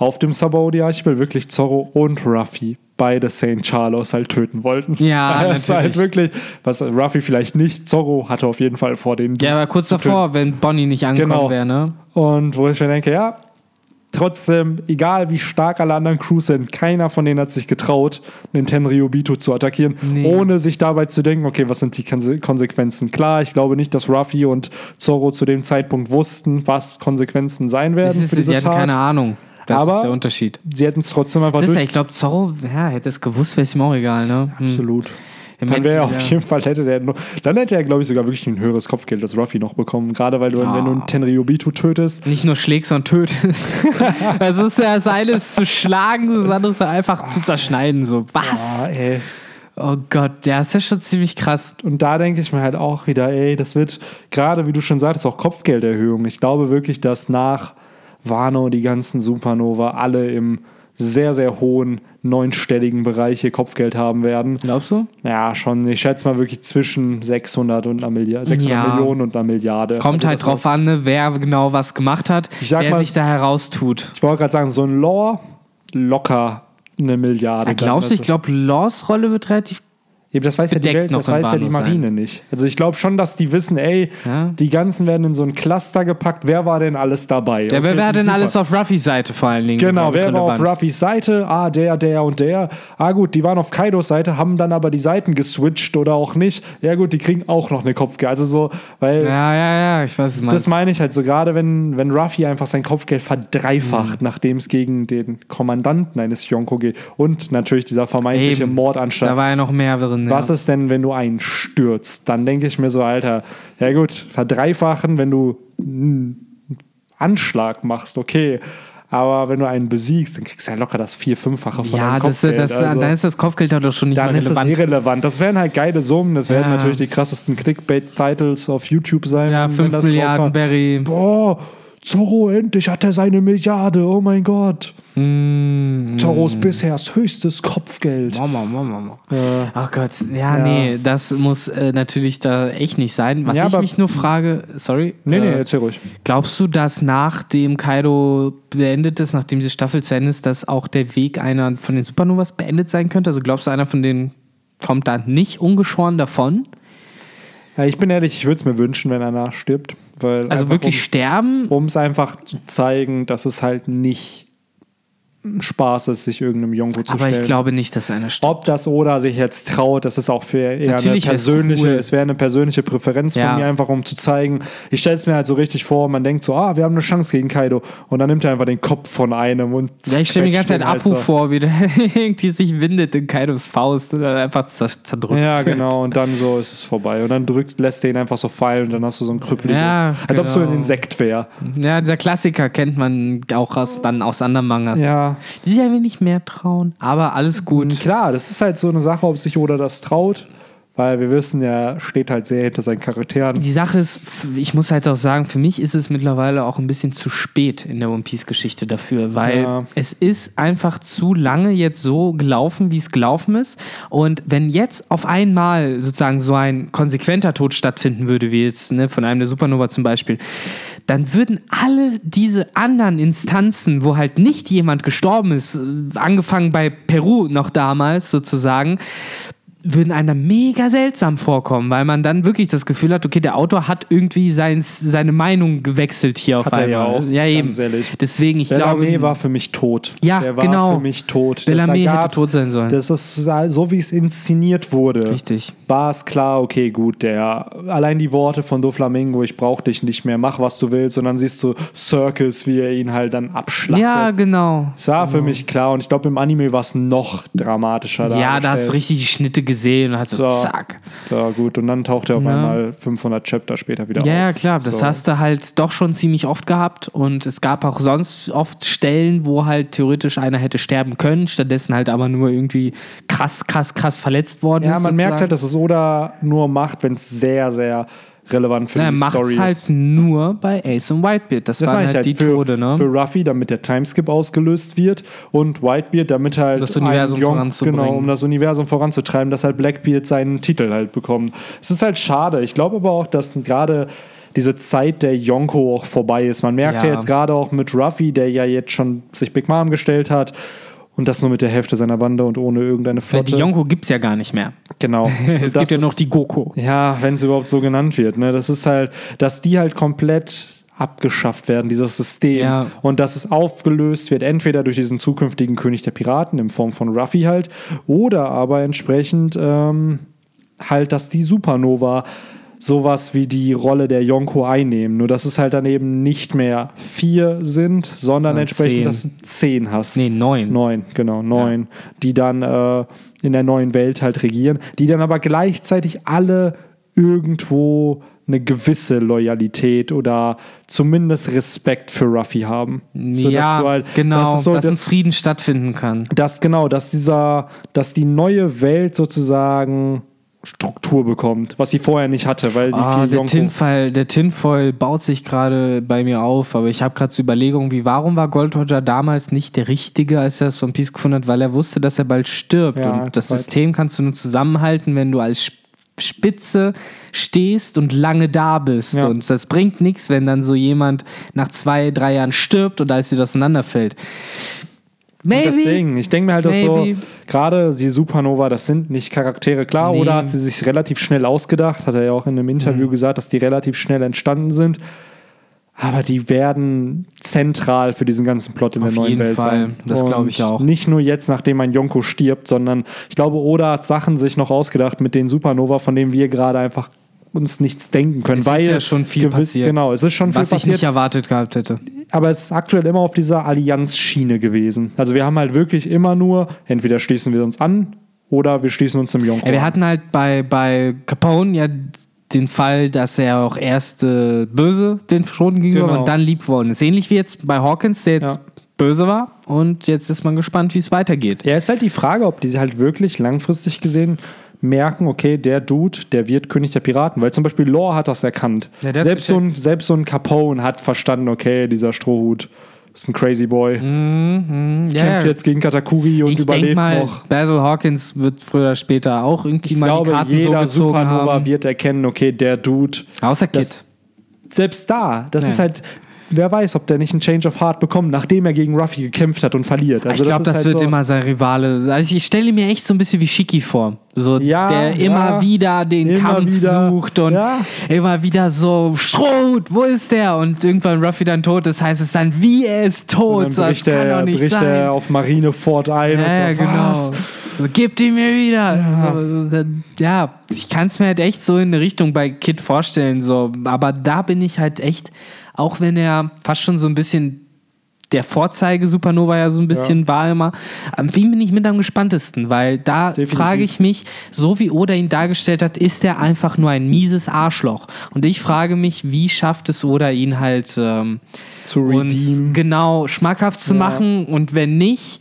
auf dem Sabaody-Archipel wirklich Zorro und Ruffy beide St. Charlos halt töten wollten. Ja, das war halt wirklich, was Ruffy vielleicht nicht, Zorro hatte auf jeden Fall vor den Ja, aber kurz zu töten. davor, wenn Bonnie nicht angekommen Genau. wäre, ne? Und wo ich mir denke, ja, trotzdem, egal wie stark alle anderen Crews sind, keiner von denen hat sich getraut, den Tenryubito zu attackieren, Nee. ohne sich dabei zu denken, okay, was sind die Konse- Konsequenzen? Klar, ich glaube nicht, dass Ruffy und Zorro zu dem Zeitpunkt wussten, was Konsequenzen sein Das werden ist, für diese sie hatten Tat. keine Ahnung. Das Aber- ist der Unterschied. Sie hätten es trotzdem einfach ist ja, durch. ich glaube, Zorro, ja, hätte es gewusst, wäre es ihm auch egal, ne? Hm. Absolut. Im Dann wäre er auf ja. jeden Fall, hätte der noch, dann hätte er, glaube ich, sogar wirklich ein höheres Kopfgeld als Ruffy noch bekommen. Gerade weil du, wenn du einen Ah. Tenryubito tötest, nicht nur schlägst, sondern tötest. das ist ja das eine ist zu schlagen, das andere ist einfach zu zerschneiden. So, ah, was? ey. Oh Gott, der ist ja schon ziemlich krass. Und da denke ich mir halt auch wieder, ey, das wird gerade, wie du schon sagtest, auch Kopfgelderhöhung. Ich glaube wirklich, dass nach Wano die ganzen Supernova alle im sehr, sehr hohen neunstelligen Bereich hier Kopfgeld haben werden. Glaubst du? Ja, schon. Ich schätze mal wirklich zwischen 600 und einer Milliarde, 600 Ja. Millionen und einer Milliarde. Kommt Also halt drauf an, ne, wer genau was gemacht hat, wer mal, sich da heraustut. Ich wollte gerade sagen, so ein Law locker eine Milliarde. Ja, glaubst du, ich glaube, Laws Rolle wird relativ. Eben, das weiß ja die Welt, das weiß ja die Bahnhof sein. Marine nicht. Also ich glaube schon, dass die wissen, ey, Ja. die ganzen werden in so ein Cluster gepackt. Wer war denn alles dabei? Ja, wer Okay, wäre denn super. alles auf Ruffys Seite vor allen Dingen? Genau, wer war auf. Ruffys Seite? Ah, der, der und der. Ah, gut, die waren auf Kaidos Seite, haben dann aber die Seiten geswitcht oder auch nicht. Ja, gut, die kriegen auch noch eine Kopfgeld. Also so, weil Ja, ja, ja, ich weiß es das meine ich halt so, gerade wenn, wenn Ruffy einfach sein Kopfgeld verdreifacht, Mhm. nachdem es gegen den Kommandanten eines Yonko geht und natürlich dieser vermeintliche Eben. Mordanschlag. Da war ja noch mehr drin. Was ja. ist denn, wenn du einen stürzt? Dann denke ich mir so, Alter, ja gut, verdreifachen, wenn du einen Anschlag machst, okay. Aber wenn du einen besiegst, dann kriegst du ja locker das vier-, fünffache von Ja, deinem Kopfgeld. das, also, dann ist das Kopfgeld doch schon nicht dann mehr ist es relevant. irrelevant. Das wären halt geile Summen. Das werden Ja. natürlich die krassesten Clickbait-Titles auf YouTube sein. ja, wenn 5 das Milliarden. Barry. Boah, Zorro, endlich hat er seine Milliarde. Oh mein Gott. Mm, Zorros bisher höchstes Kopfgeld. Mama, Mama, Mama. Äh, Ach Gott, ja, Ja. nee, das muss äh, natürlich da echt nicht sein. Was Ja, ich mich nur frage, sorry. nee, nee, äh, erzähl ruhig. Glaubst du, dass nachdem Kaido beendet ist, nachdem diese Staffel zu Ende ist, dass auch der Weg einer von den Supernovas beendet sein könnte? Also glaubst du, einer von denen kommt da nicht ungeschoren davon? Ja, ich bin ehrlich, ich würde es mir wünschen, wenn einer stirbt. Weil Also wirklich sterben? Um es einfach zu zeigen, dass es halt nicht Spaß ist, sich irgendeinem Yonko zu Aber stellen. ich glaube nicht, dass einer stirbt. Ob das Oda sich jetzt traut, das ist auch für eher eine Natürlich wär's persönliche, cool. es wäre eine persönliche Präferenz Ja. von mir, einfach um zu zeigen. Ich stelle es mir halt so richtig vor, man denkt so, ah, wir haben eine Chance gegen Kaido. Und dann nimmt er einfach den Kopf von einem und Ja, ich stelle mir die ganze Zeit Apu halt vor, wie der irgendwie sich windet in Kaidos Faust und dann einfach zerdrückt. Ja, wird. genau. Und dann so ist es vorbei. Und dann drückt, lässt er ihn einfach so fallen und dann hast du so ein krüppeliges, Ja, als ob so ein genau. Insekt wäre. Ja, dieser Klassiker kennt man auch aus, dann aus anderen Mangas. Ja. Die sich ein wenig mehr trauen, aber alles gut. Klar, das ist halt so eine Sache, ob sich Oda das traut. Weil wir wissen, er steht halt sehr hinter seinen Charakteren. Die Sache ist, ich muss halt auch sagen, für mich ist es mittlerweile auch ein bisschen zu spät in der One Piece-Geschichte dafür, weil Ja. es ist einfach zu lange jetzt so gelaufen, wie es gelaufen ist. Und wenn jetzt auf einmal sozusagen so ein konsequenter Tod stattfinden würde, wie jetzt ne, von einem der Supernova zum Beispiel, dann würden alle diese anderen Instanzen, wo halt nicht jemand gestorben ist, angefangen bei Peru noch damals sozusagen, würden einem mega seltsam vorkommen, weil man dann wirklich das Gefühl hat, okay, der Autor hat irgendwie sein, seine Meinung gewechselt hier auf Hat einmal. ja auch, ja, eben. ehrlich. Deswegen, ich glaube, Bellarmé war für mich tot. Ja, der war genau. für mich tot. Bellarmé hätte tot sein sollen. Das ist so, wie es inszeniert wurde. Richtig. War es klar, okay, gut, der allein die Worte von Doflamingo, ich brauch dich nicht mehr, mach was du willst, und dann siehst du Circus, wie er ihn halt dann abschlachtet. ja, genau. Es war für mich klar und ich glaube, im Anime war es noch dramatischer. Ja, da hast du richtig die Schnitte gesehen und hast so, zack. So, gut, und dann taucht er auf Ja. einmal 500 Chapter später wieder Ja, auf. ja, klar, das so. hast du halt doch schon ziemlich oft gehabt und es gab auch sonst oft Stellen, wo halt theoretisch einer hätte sterben können, stattdessen halt aber nur irgendwie krass, krass, krass verletzt worden Ja, ist. man merkt sozusagen. halt, dass es Oda nur macht, wenn es sehr, sehr relevant für Na, er die macht Story halt ist. nur bei Ace und Whitebeard. Das, Das waren halt, halt die für, Tode, ne? für Ruffy, damit der Timeskip ausgelöst wird und Whitebeard, damit halt Das Universum Yonk-. Genau, um das Universum voranzutreiben, dass halt Blackbeard seinen Titel halt bekommt. Es ist halt schade. Ich glaube aber auch, dass gerade diese Zeit der Yonko auch vorbei ist. Man merkt ja, Ja. jetzt gerade auch mit Ruffy, der ja jetzt schon sich Big Mom gestellt hat und das nur mit der Hälfte seiner Bande und ohne irgendeine Weil Flotte. die Yonko gibt es ja gar nicht mehr. genau. es gibt ja noch die Goko. ja, wenn es überhaupt so genannt wird. Ne? Das ist halt, dass die halt komplett abgeschafft werden, dieses System. Ja. Und dass es aufgelöst wird, entweder durch diesen zukünftigen König der Piraten in Form von Ruffy halt, oder aber entsprechend ähm, halt, dass die Supernova sowas wie die Rolle der Yonko einnehmen. Nur dass es halt dann eben nicht mehr vier sind, sondern Sondern entsprechend, zehn. dass du zehn hast. Nee, neun. Neun, genau, neun. Die dann äh, in der neuen Welt halt regieren, die dann aber gleichzeitig alle irgendwo eine gewisse Loyalität oder zumindest Respekt für Ruffy haben. So, dass ja, halt- genau, das ist so, dass ein das, Frieden stattfinden kann. dass genau, dass dieser, dass die neue Welt sozusagen Struktur bekommt, was sie vorher nicht hatte, weil die Ah, viel der. Tinfoil, der Tinfoil baut sich gerade bei mir auf, aber ich habe gerade zur Überlegung, wie warum war Gold Roger damals nicht der Richtige, als er das One Piece gefunden hat, weil er wusste, dass er bald stirbt. Ja, und das weit. System kannst du nur zusammenhalten, wenn du als Sp- Spitze stehst und lange da bist. Ja. Und das bringt nichts, wenn dann so jemand nach zwei, drei Jahren stirbt und alles wieder auseinanderfällt. Maybe. Deswegen, ich denke mir halt, dass so, Maybe. gerade die Supernova, das sind nicht Charaktere, klar, Nee. oder hat sie sich relativ schnell ausgedacht, hat er ja auch in einem Interview Mhm. gesagt, dass die relativ schnell entstanden sind. Aber die werden zentral für diesen ganzen Plot in Auf der neuen jeden Welt Fall. sein. Das glaub Und ich auch. Nicht nur jetzt, nachdem ein Yonko stirbt, sondern ich glaube, Oda hat Sachen sich noch ausgedacht mit den Supernova, von denen wir gerade einfach uns nichts denken können. Es ist weil ja schon viel gewiss- passiert. Genau, es ist schon viel Was ich passiert nicht erwartet gehabt hätte. aber es ist aktuell immer auf dieser Allianz-Schiene gewesen. Also wir haben halt wirklich immer nur, entweder schließen wir uns an oder wir schließen uns im Yonko Ja, wir hatten halt bei, bei Capone ja den Fall, dass er auch erst äh, böse den Schroten gegenüber Genau. und dann lieb worden ist. Ähnlich wie jetzt bei Hawkins, der jetzt Ja. böse war und jetzt ist man gespannt, wie es weitergeht. Ja, ist halt die Frage, ob die halt wirklich langfristig gesehen merken, okay, der Dude, der wird König der Piraten. Weil zum Beispiel Law hat das erkannt. Ja, ist selbst, so ein, selbst so ein Capone hat verstanden, okay, dieser Strohhut ist ein crazy boy. Mhm, ja, Kämpft jetzt gegen Katakuri und ich überlebt mal, noch. Basil Hawkins wird früher oder später auch irgendwie Ich mal glaube, die Karten jeder so Supernova haben. wird erkennen, okay, der Dude Außer Kid. das- selbst da, das Ja. ist halt, wer weiß, ob der nicht einen Change of Heart bekommt, nachdem er gegen Ruffy gekämpft hat und verliert. Also ich glaube, ist das, halt wird so, immer sein Rivale. Also ich stelle mir echt so ein bisschen wie Shiki vor. So, Ja, der ja. immer wieder den Immer Kampf wieder. sucht und Ja. immer wieder so, Schrot, wo ist der? Und irgendwann Ruffy dann tot ist, heißt es dann, wie er ist Und tot. dann So, das bricht, er, bricht sein. er auf Marineford ein und ja, sagt, genau. was? So, Gebt ihn mir wieder. So, so, dann- ja, ich kann es mir halt echt so in eine Richtung bei Kid vorstellen. So. Aber da bin ich halt echt, auch wenn er fast schon so ein bisschen der Vorzeige Supernova ja so ein bisschen war immer, am wen bin ich mit am gespanntesten, weil da frage ich mich, so wie Oda ihn dargestellt hat, ist er einfach nur ein mieses Arschloch. Und ich frage mich, wie schafft es Oda ihn halt ähm, Zu uns genau schmackhaft zu Ja. machen und wenn nicht,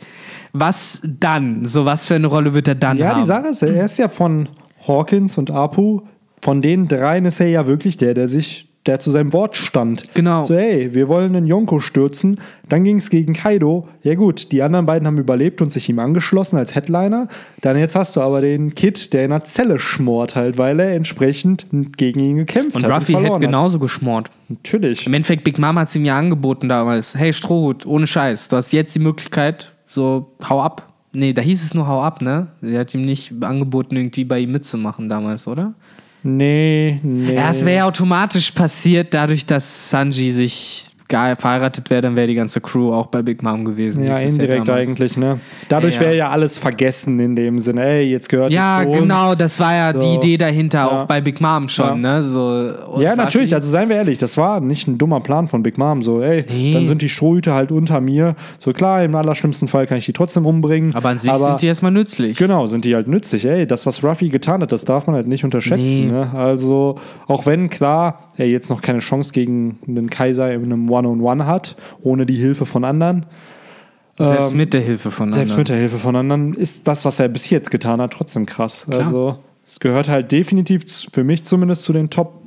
was dann? So was für eine Rolle wird er dann Ja, haben? die Sache ist, er ist ja von Hawkins und Apu, von den dreien ist er ja wirklich der, der sich, der zu seinem Wort stand. Genau. So, hey, wir wollen den Yonko stürzen. Dann ging es gegen Kaido. Ja gut, die anderen beiden haben überlebt und sich ihm angeschlossen als Headliner. Dann jetzt hast du aber den Kid, der in einer Zelle schmort halt, weil er entsprechend gegen ihn gekämpft und hat. Ruffy und hätte verloren genauso geschmort. Hat. Natürlich. Im Endeffekt, Big Mama hat es ihm ja angeboten damals. Hey, Strohhut, ohne Scheiß, du hast jetzt die Möglichkeit, so, hau ab. Nee, da hieß es nur hau ab, ne? Sie hat ihm nicht angeboten, irgendwie bei ihm mitzumachen damals, oder? Nee, nee. Ja, es wäre automatisch passiert, dadurch, dass Sanji sich verheiratet wäre, dann wäre die ganze Crew auch bei Big Mom gewesen. Ja, indirekt damals. eigentlich, ne? Dadurch Ja, ja. wäre ja alles vergessen in dem Sinne. Ey, jetzt gehört Ja, ihr zu uns. genau, das war ja die So. Idee dahinter, Ja. auch bei Big Mom schon, ne? So, Ja, natürlich. Also seien wir ehrlich, das war nicht ein dummer Plan von Big Mom. So, ey, Nee. dann sind die Strohhüte halt unter mir. So klar, im allerschlimmsten Fall kann ich die trotzdem umbringen. Aber an sich sind die erstmal nützlich. Genau, sind die halt nützlich. Ey, das, was Ruffy getan hat, das darf man halt nicht unterschätzen. Nee. Ne? Also, auch wenn, klar, er jetzt noch keine Chance gegen den Kaiser in einem One-on-One hat, ohne die Hilfe von anderen. Selbst Ähm, mit der Hilfe von Selbst anderen. mit der Hilfe von anderen ist das, was er bis jetzt getan hat, trotzdem krass. Also, es gehört halt definitiv für mich zumindest zu den Top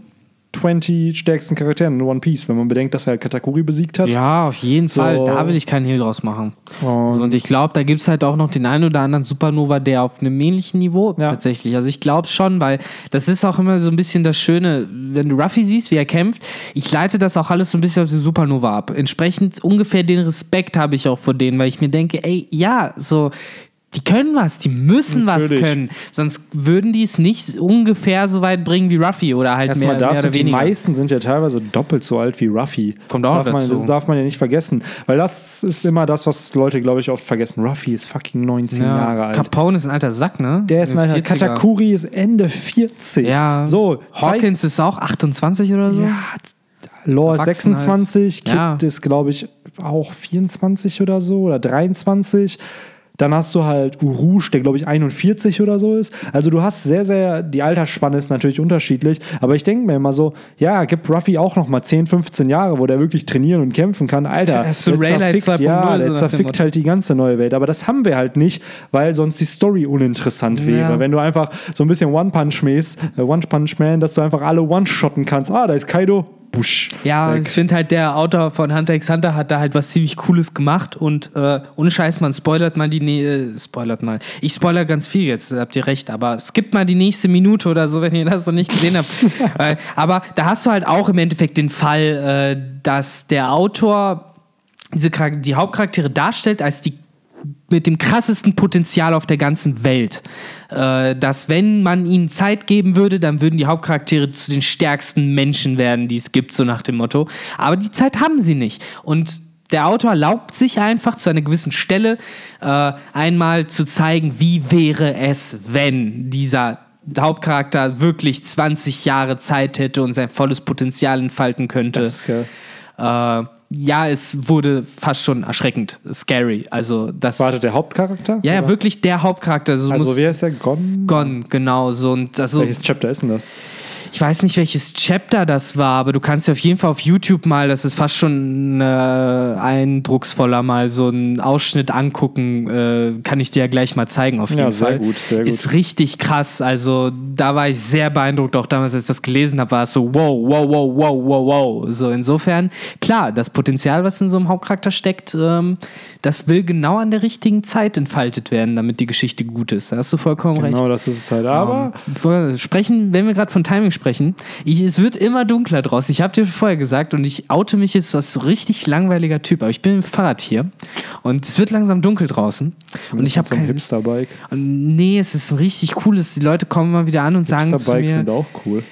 20 stärksten Charakteren in One Piece, wenn man bedenkt, dass er halt Katakuri besiegt hat. Ja, auf jeden So. Fall. Da will ich keinen Hehl draus machen. Und- und ich glaube, da gibt es halt auch noch den einen oder anderen Supernova, der auf einem ähnlichen Niveau Ja. tatsächlich. Also ich glaube schon, weil das ist auch immer so ein bisschen das Schöne, wenn du Ruffy siehst, wie er kämpft, ich leite das auch alles so ein bisschen auf die Supernova ab. Entsprechend ungefähr den Respekt habe ich auch vor denen, weil ich mir denke, ey, ja, so. Die können was, die müssen Natürlich. was können. Sonst würden die es nicht ungefähr so weit bringen wie Ruffy oder halt Erstmal mehr, das mehr oder und die weniger. meisten sind ja teilweise doppelt so alt wie Ruffy. Kommt das auch darf man. Das darf man ja nicht vergessen. Weil das ist immer das, was Leute, glaube ich, oft vergessen. Ruffy ist fucking 19 ja. Jahre alt. Capone ist ein alter Sack, ne? Der ist ein alter 40er. Katakuri ist Ende 40. Ja. So, Hawkins ist auch 28 oder so. Ja, Lore ist Erwachsen 26, Kid Ja. ist, glaube ich, auch 24 oder so oder 23. Dann hast du halt Urush, der glaube ich 41 oder so ist. Also du hast sehr, sehr, die Altersspanne ist natürlich unterschiedlich, aber ich denke mir immer so, ja, gib Ruffy auch noch mal 10, 15 Jahre, wo der wirklich trainieren und kämpfen kann. Alter, Der zerfickt, 2.0 ja, der zerfickt halt die ganze neue Welt. Aber das haben wir halt nicht, weil sonst die Story uninteressant wäre. Ja. Wenn du einfach so ein bisschen One-Punch-mäß, äh, One-Punch-Man, dass du einfach alle One-shotten kannst. Ah, da ist Kaido, busch. Ja, Weg. ich finde halt, der Autor von Hunter x Hunter hat da halt was ziemlich Cooles gemacht und äh, ohne Scheiß, man spoilert mal die, ne äh, spoilert mal. Ich spoiler ganz viel jetzt, habt ihr recht, aber skippt mal die nächste Minute oder so, wenn ihr das noch nicht gesehen habt. äh, aber da hast du halt auch im Endeffekt den Fall, äh, dass der Autor diese die Hauptcharaktere darstellt als die mit dem krassesten Potenzial auf der ganzen Welt. Äh, dass wenn man ihnen Zeit geben würde, dann würden die Hauptcharaktere zu den stärksten Menschen werden, die es gibt, so nach dem Motto. Aber die Zeit haben sie nicht. Und der Autor erlaubt sich einfach zu einer gewissen Stelle äh, einmal zu zeigen, wie wäre es, wenn dieser Hauptcharakter wirklich 20 Jahre Zeit hätte und sein volles Potenzial entfalten könnte. Das ist geil. Äh, ja, es wurde fast schon erschreckend, scary. Also das. Warte, der Hauptcharakter? ja, ja, wirklich der Hauptcharakter. Also, Also wer ist der? Gon? Gon, genau so und also Welches Chapter ist denn das? Ich weiß nicht welches Chapter das war, aber du kannst dir auf jeden Fall auf YouTube mal, das ist fast schon äh, eindrucksvoller mal so einen Ausschnitt angucken, äh, kann ich dir ja gleich mal zeigen auf jeden Ja, sehr Fall. gut, sehr gut. Ist richtig krass. Also da war ich sehr beeindruckt. Auch damals, als ich das gelesen habe, war es so wow, wow, wow, wow, wow, wow. So insofern klar, das Potenzial, was in so einem Hauptcharakter steckt, ähm, das will genau an der richtigen Zeit entfaltet werden, damit die Geschichte gut ist. Da hast du vollkommen recht. Genau, das ist es halt. Aber Ähm, wir sprechen, wenn wir gerade von Timing sprechen, ich, es wird immer dunkler draußen. Ich habe dir vorher gesagt und ich oute mich jetzt als richtig langweiliger Typ, aber ich bin im Fahrrad hier und es wird langsam dunkel draußen und ich habe so ein kein Hipster-Bike. Nee, es ist ein richtig cooles. Die Leute kommen immer wieder an und sagen zu Hipster-Bikes mir, sind auch cool.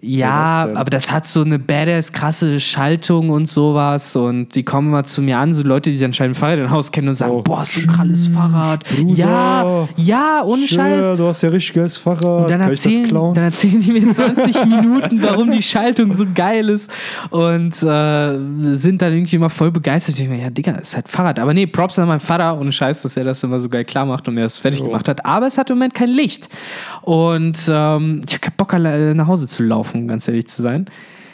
Ja, aber das hat so eine badass krasse Schaltung und sowas und die kommen immer zu mir an, so Leute, die sich anscheinend Haus kennen und sagen, Oh. boah, so ein kralles Fahrrad. Bruder. Ja, ja, ohne Scheiß. Ja, du hast ja richtig geiles Fahrrad. Und dann Kann erzählen, klauen? dann erzählen die mir 20 Minuten, warum die Schaltung so geil ist und äh, sind dann irgendwie immer voll begeistert. Ich denke mir, ja, Digga, ist halt Fahrrad. Aber nee, Props an meinen Vater und Scheiß, dass er das immer so geil klar macht und mir das fertig Jo. gemacht hat. Aber es hat im Moment kein Licht. Und ähm, ich habe keinen Bock, nach Hause zu laufen, ganz ehrlich zu sein.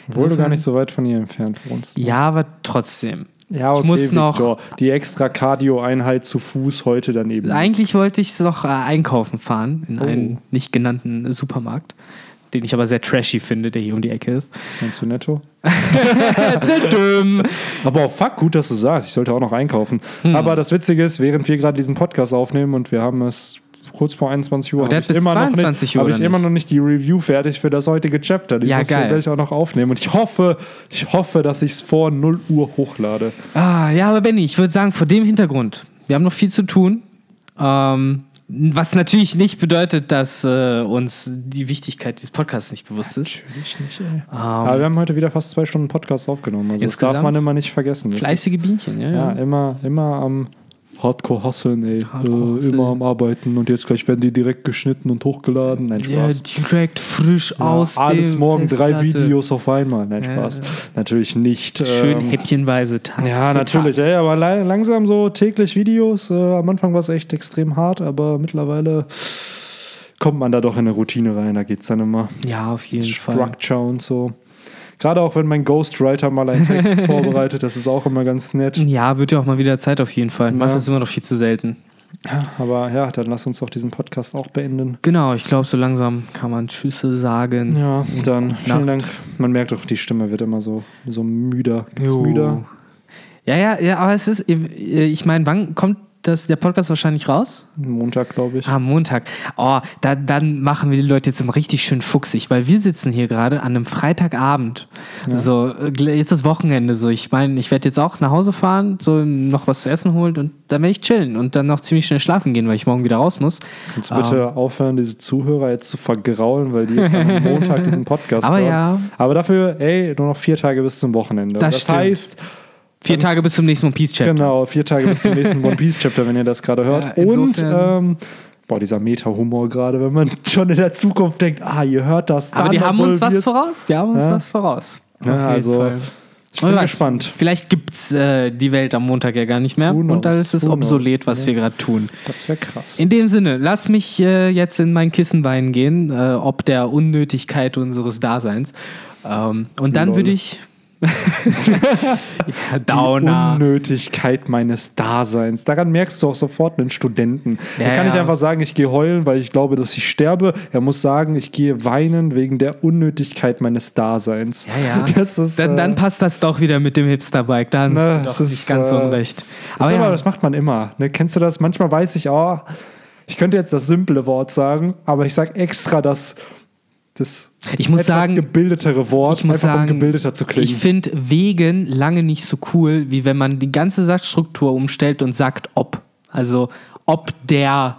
Obwohl du gar nicht so weit von hier entfernt wohnst. ne? Ja, aber trotzdem. ja ich muss noch- Victor. Die extra Cardio-Einheit zu Fuß heute daneben. Eigentlich wollte ich noch äh, einkaufen fahren in Oh. einen nicht genannten Supermarkt, den ich aber sehr trashy finde, der hier um die Ecke ist. Meinst du netto? Aber oh, fuck, gut, dass du sagst. Ich sollte auch noch einkaufen. Hm. Aber das Witzige ist, während wir gerade diesen Podcast aufnehmen und wir haben es kurz vor 21 Uhr, habe ich, immer, noch 22 nicht, Uhr, habe ich immer noch nicht die Review fertig für das heutige Chapter. Die Ja, muss ich geil. gleich auch noch aufnehmen. Und ich hoffe, ich hoffe, dass ich es vor 0 Uhr hochlade. Ah, ja, aber Benny, ich würde sagen, vor dem Hintergrund, wir haben noch viel zu tun. Ähm, was natürlich nicht bedeutet, dass äh, uns die Wichtigkeit dieses Podcasts nicht bewusst ist. Natürlich nicht, ey. Ähm, Aber wir haben heute wieder fast zwei Stunden Podcast aufgenommen. Also das darf man immer nicht vergessen. Fleißige Bienchen, ja. Ja, ja. immer, immer am Hardcore hustlen, ey. Hardcore äh, immer am Arbeiten und jetzt gleich werden die direkt geschnitten und hochgeladen. Nein, Ja, Spaß. direkt frisch Ja, aus alles morgen drei. Videos auf einmal. Nein, Ja, Spaß. ja. Natürlich nicht. Schön ähm, häppchenweise Tag. Ja, natürlich, Tag. ey, aber langsam so täglich Videos. Äh, am Anfang war es echt extrem hart, aber mittlerweile kommt man da doch in eine Routine rein. Da geht es dann immer. Ja, auf jeden Fall. Structure und so. Gerade auch wenn mein Ghostwriter mal einen Text vorbereitet, das ist auch immer ganz nett. Ja, wird ja auch mal wieder Zeit auf jeden Fall. Macht Ja. das immer noch viel zu selten. Aber ja, dann lass uns doch diesen Podcast auch beenden. Genau, ich glaube, so langsam kann man Tschüsse sagen. Ja, dann vielen. Dank. Man merkt doch, die Stimme wird immer so, so müder. Jo. müder? Ja, ja, ja, aber es ist, äh, ich meine, wann kommt das, der Podcast wahrscheinlich raus? Montag, glaube ich. Am Montag. Oh, da, dann machen wir die Leute jetzt immer richtig schön fuchsig, weil wir sitzen hier gerade an einem Freitagabend. So, äh, jetzt ist Wochenende. So, ich meine, ich werde jetzt auch nach Hause fahren, so noch was zu essen holen und dann werde ich chillen und dann noch ziemlich schnell schlafen gehen, weil ich morgen wieder raus muss. Kannst du bitte Ähm. aufhören, diese Zuhörer jetzt zu vergraulen, weil die jetzt am Montag diesen Podcast Aber hören. ja. Aber dafür, ey, nur noch vier Tage bis zum Wochenende. Das Das, stimmt. heißt, Vier Tage bis zum nächsten One Piece Chapter. genau, vier Tage bis zum nächsten One Piece Chapter, wenn ihr das gerade hört. Ja, Und, ähm, boah, dieser Meta-Humor gerade, wenn man schon in der Zukunft denkt, ah, ihr hört das. Aber die haben uns was voraus. Die haben uns Ja. was voraus. Ja, Auf jeden also- Fall. Ich bin gespannt. Vielleicht gibt es äh, die Welt am Montag ja gar nicht mehr. Who Und dann knows? ist es obsolet, knows? was wir gerade tun. Das wäre krass. In dem Sinne, lass mich äh, jetzt in mein Kissenbein gehen, äh, ob der Unnötigkeit unseres Daseins. Ähm, und dann würde ich. Ja, Die Downer. Unnötigkeit meines Daseins. Daran merkst du auch sofort einen Studenten. Ja, er kann nicht ja. einfach sagen, ich gehe heulen, weil ich glaube, dass ich sterbe. Er muss sagen, ich gehe weinen wegen der Unnötigkeit meines Daseins. Ja, ja. Ist, dann, äh, dann passt das doch wieder mit dem Hipsterbike. Dann Ne, ist nicht ganz äh, unrecht. Das, Aber aber, das macht man immer. Ne? Kennst du das? Manchmal weiß ich, oh, ich könnte jetzt das simple Wort sagen, aber ich sage extra das, das Ich muss etwas sagen- gebildetere Wort, ich muss einfach sagen, um gebildeter zu klingen. ich finde wegen lange nicht so cool, wie wenn man die ganze Satzstruktur umstellt und sagt ob. Also ob der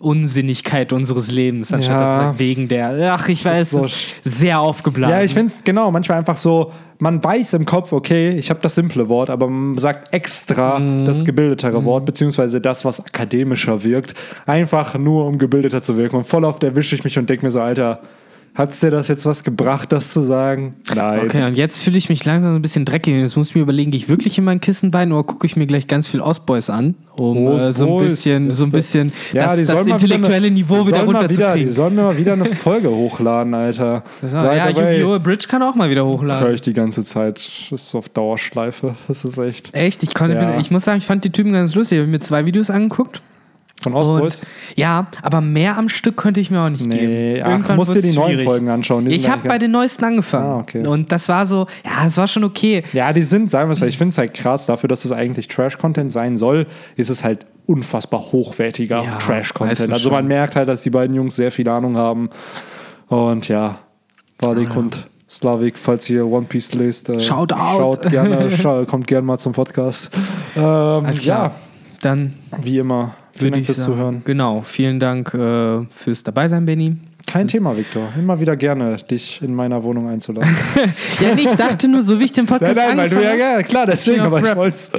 Unsinnigkeit unseres Lebens, anstatt Ja. dass wegen der. Ach, ich Das weiß, so sehr aufgeblasen. Ja, ich finde es genau, manchmal einfach so, man weiß im Kopf, okay, ich habe das simple Wort, aber man sagt extra Mhm. das gebildetere Wort, beziehungsweise das, was akademischer wirkt, einfach nur um gebildeter zu wirken. Und voll oft erwische ich mich und denke mir so, Alter, hat's dir das jetzt was gebracht, das zu sagen? Nein. Okay, und jetzt fühle ich mich langsam so ein bisschen dreckig. Jetzt muss ich mir überlegen, gehe ich wirklich in mein Kissenbein oder gucke ich mir gleich ganz viel Ostboys an, um äh, so ein bisschen, das so ein bisschen Ja, das, das intellektuelle eine- Niveau wieder wieder, Die runterzukriegen. sollen mir mal wieder eine Folge hochladen, Alter. So, ja, Yu-Gi-Oh! Bridge kann auch mal wieder höre hochladen. ich die ganze Zeit. Das ist auf Dauerschleife. Das ist echt. Echt? Ich, konnte, Ja. ich muss sagen, ich fand die Typen ganz lustig. Ich habe mir zwei Videos angeguckt. Von Ostboys? Ja, aber mehr am Stück könnte ich mir auch nicht Nee, geben. ach, Irgendwann musst dir die neuen schwierig. Folgen anschauen. Ich habe bei den neuesten angefangen. Ah, okay. Und das war so, ja, das war schon okay. Ja, die sind, sagen wir es mal, ich finde es halt krass, dafür, dass es eigentlich Trash-Content sein soll, ist es halt unfassbar hochwertiger Ja, Trash-Content. Also man merkt halt, dass die beiden Jungs sehr viel Ahnung haben. Und ja, Vadik und Slavik, falls ihr One Piece lest, äh, out. schaut gerne, schau, kommt gerne mal zum Podcast. Ähm, Alles klar. ja, Dann wie immer. Vielen Dank fürs Zuhören. Genau, vielen Dank äh, fürs Dabeisein, Benny. Kein Thema, Viktor. Immer wieder gerne, dich in meiner Wohnung einzuladen. Ja, nee, ich dachte nur, so wie ich den Podcast nein, nein, weil du ja klar, deswegen, aber ich wollte es.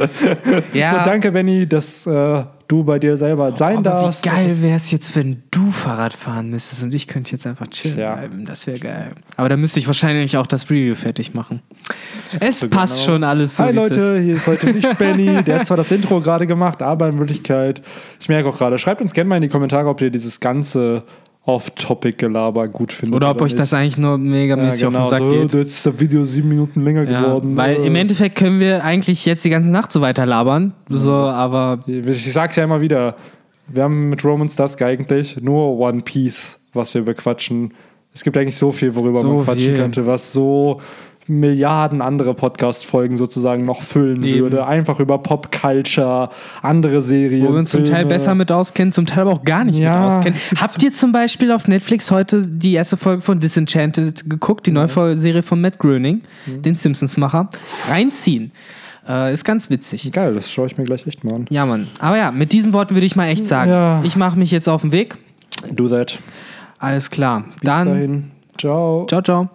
Ja. So, danke, Benny, dass äh, du bei dir selber sein Aber darfst. wie geil wäre es jetzt, wenn du Fahrrad fahren müsstest und ich könnte jetzt einfach chillen Tja. bleiben. Das wäre geil. Aber da müsste ich wahrscheinlich auch das Review fertig machen. Es passt genau. schon alles so. Hi Leute, hier ist heute nicht Benny. Der hat zwar das Intro gerade gemacht, aber in Wirklichkeit, ich merke auch gerade, schreibt uns gerne mal in die Kommentare, ob ihr dieses ganze Off-Topic-Gelaber gut findet. Oder ob euch nicht. das eigentlich nur mega ja, genau, auf den Sack so, geht. jetzt ist das Video sieben Minuten länger Ja, geworden. weil Äh. im Endeffekt können wir eigentlich jetzt die ganze Nacht so weiter labern. So, aber Ich sag's ja immer wieder, wir haben mit Romans Dusk eigentlich nur One Piece, was wir bequatschen. Es gibt eigentlich so viel, worüber So man quatschen viel. könnte, was so Milliarden andere Podcast-Folgen sozusagen noch füllen Eben. würde. Einfach über Pop-Culture, andere Serien. wo wir uns zum Teil besser mit auskennen, zum Teil aber auch gar nicht Ja, mit auskennen. Habt ihr zum Beispiel auf Netflix heute die erste Folge von Disenchanted geguckt, die neue Serie von Matt Groening, Mhm. den Simpsons-Macher? Reinziehen. Äh, ist ganz witzig. Geil, das schaue ich mir gleich echt mal an. Ja, Mann. Aber ja, mit diesen Worten würde ich mal echt sagen, Ja. ich mache mich jetzt auf den Weg. Do that. Alles klar. Bis Dann, dahin. Ciao. ciao, ciao.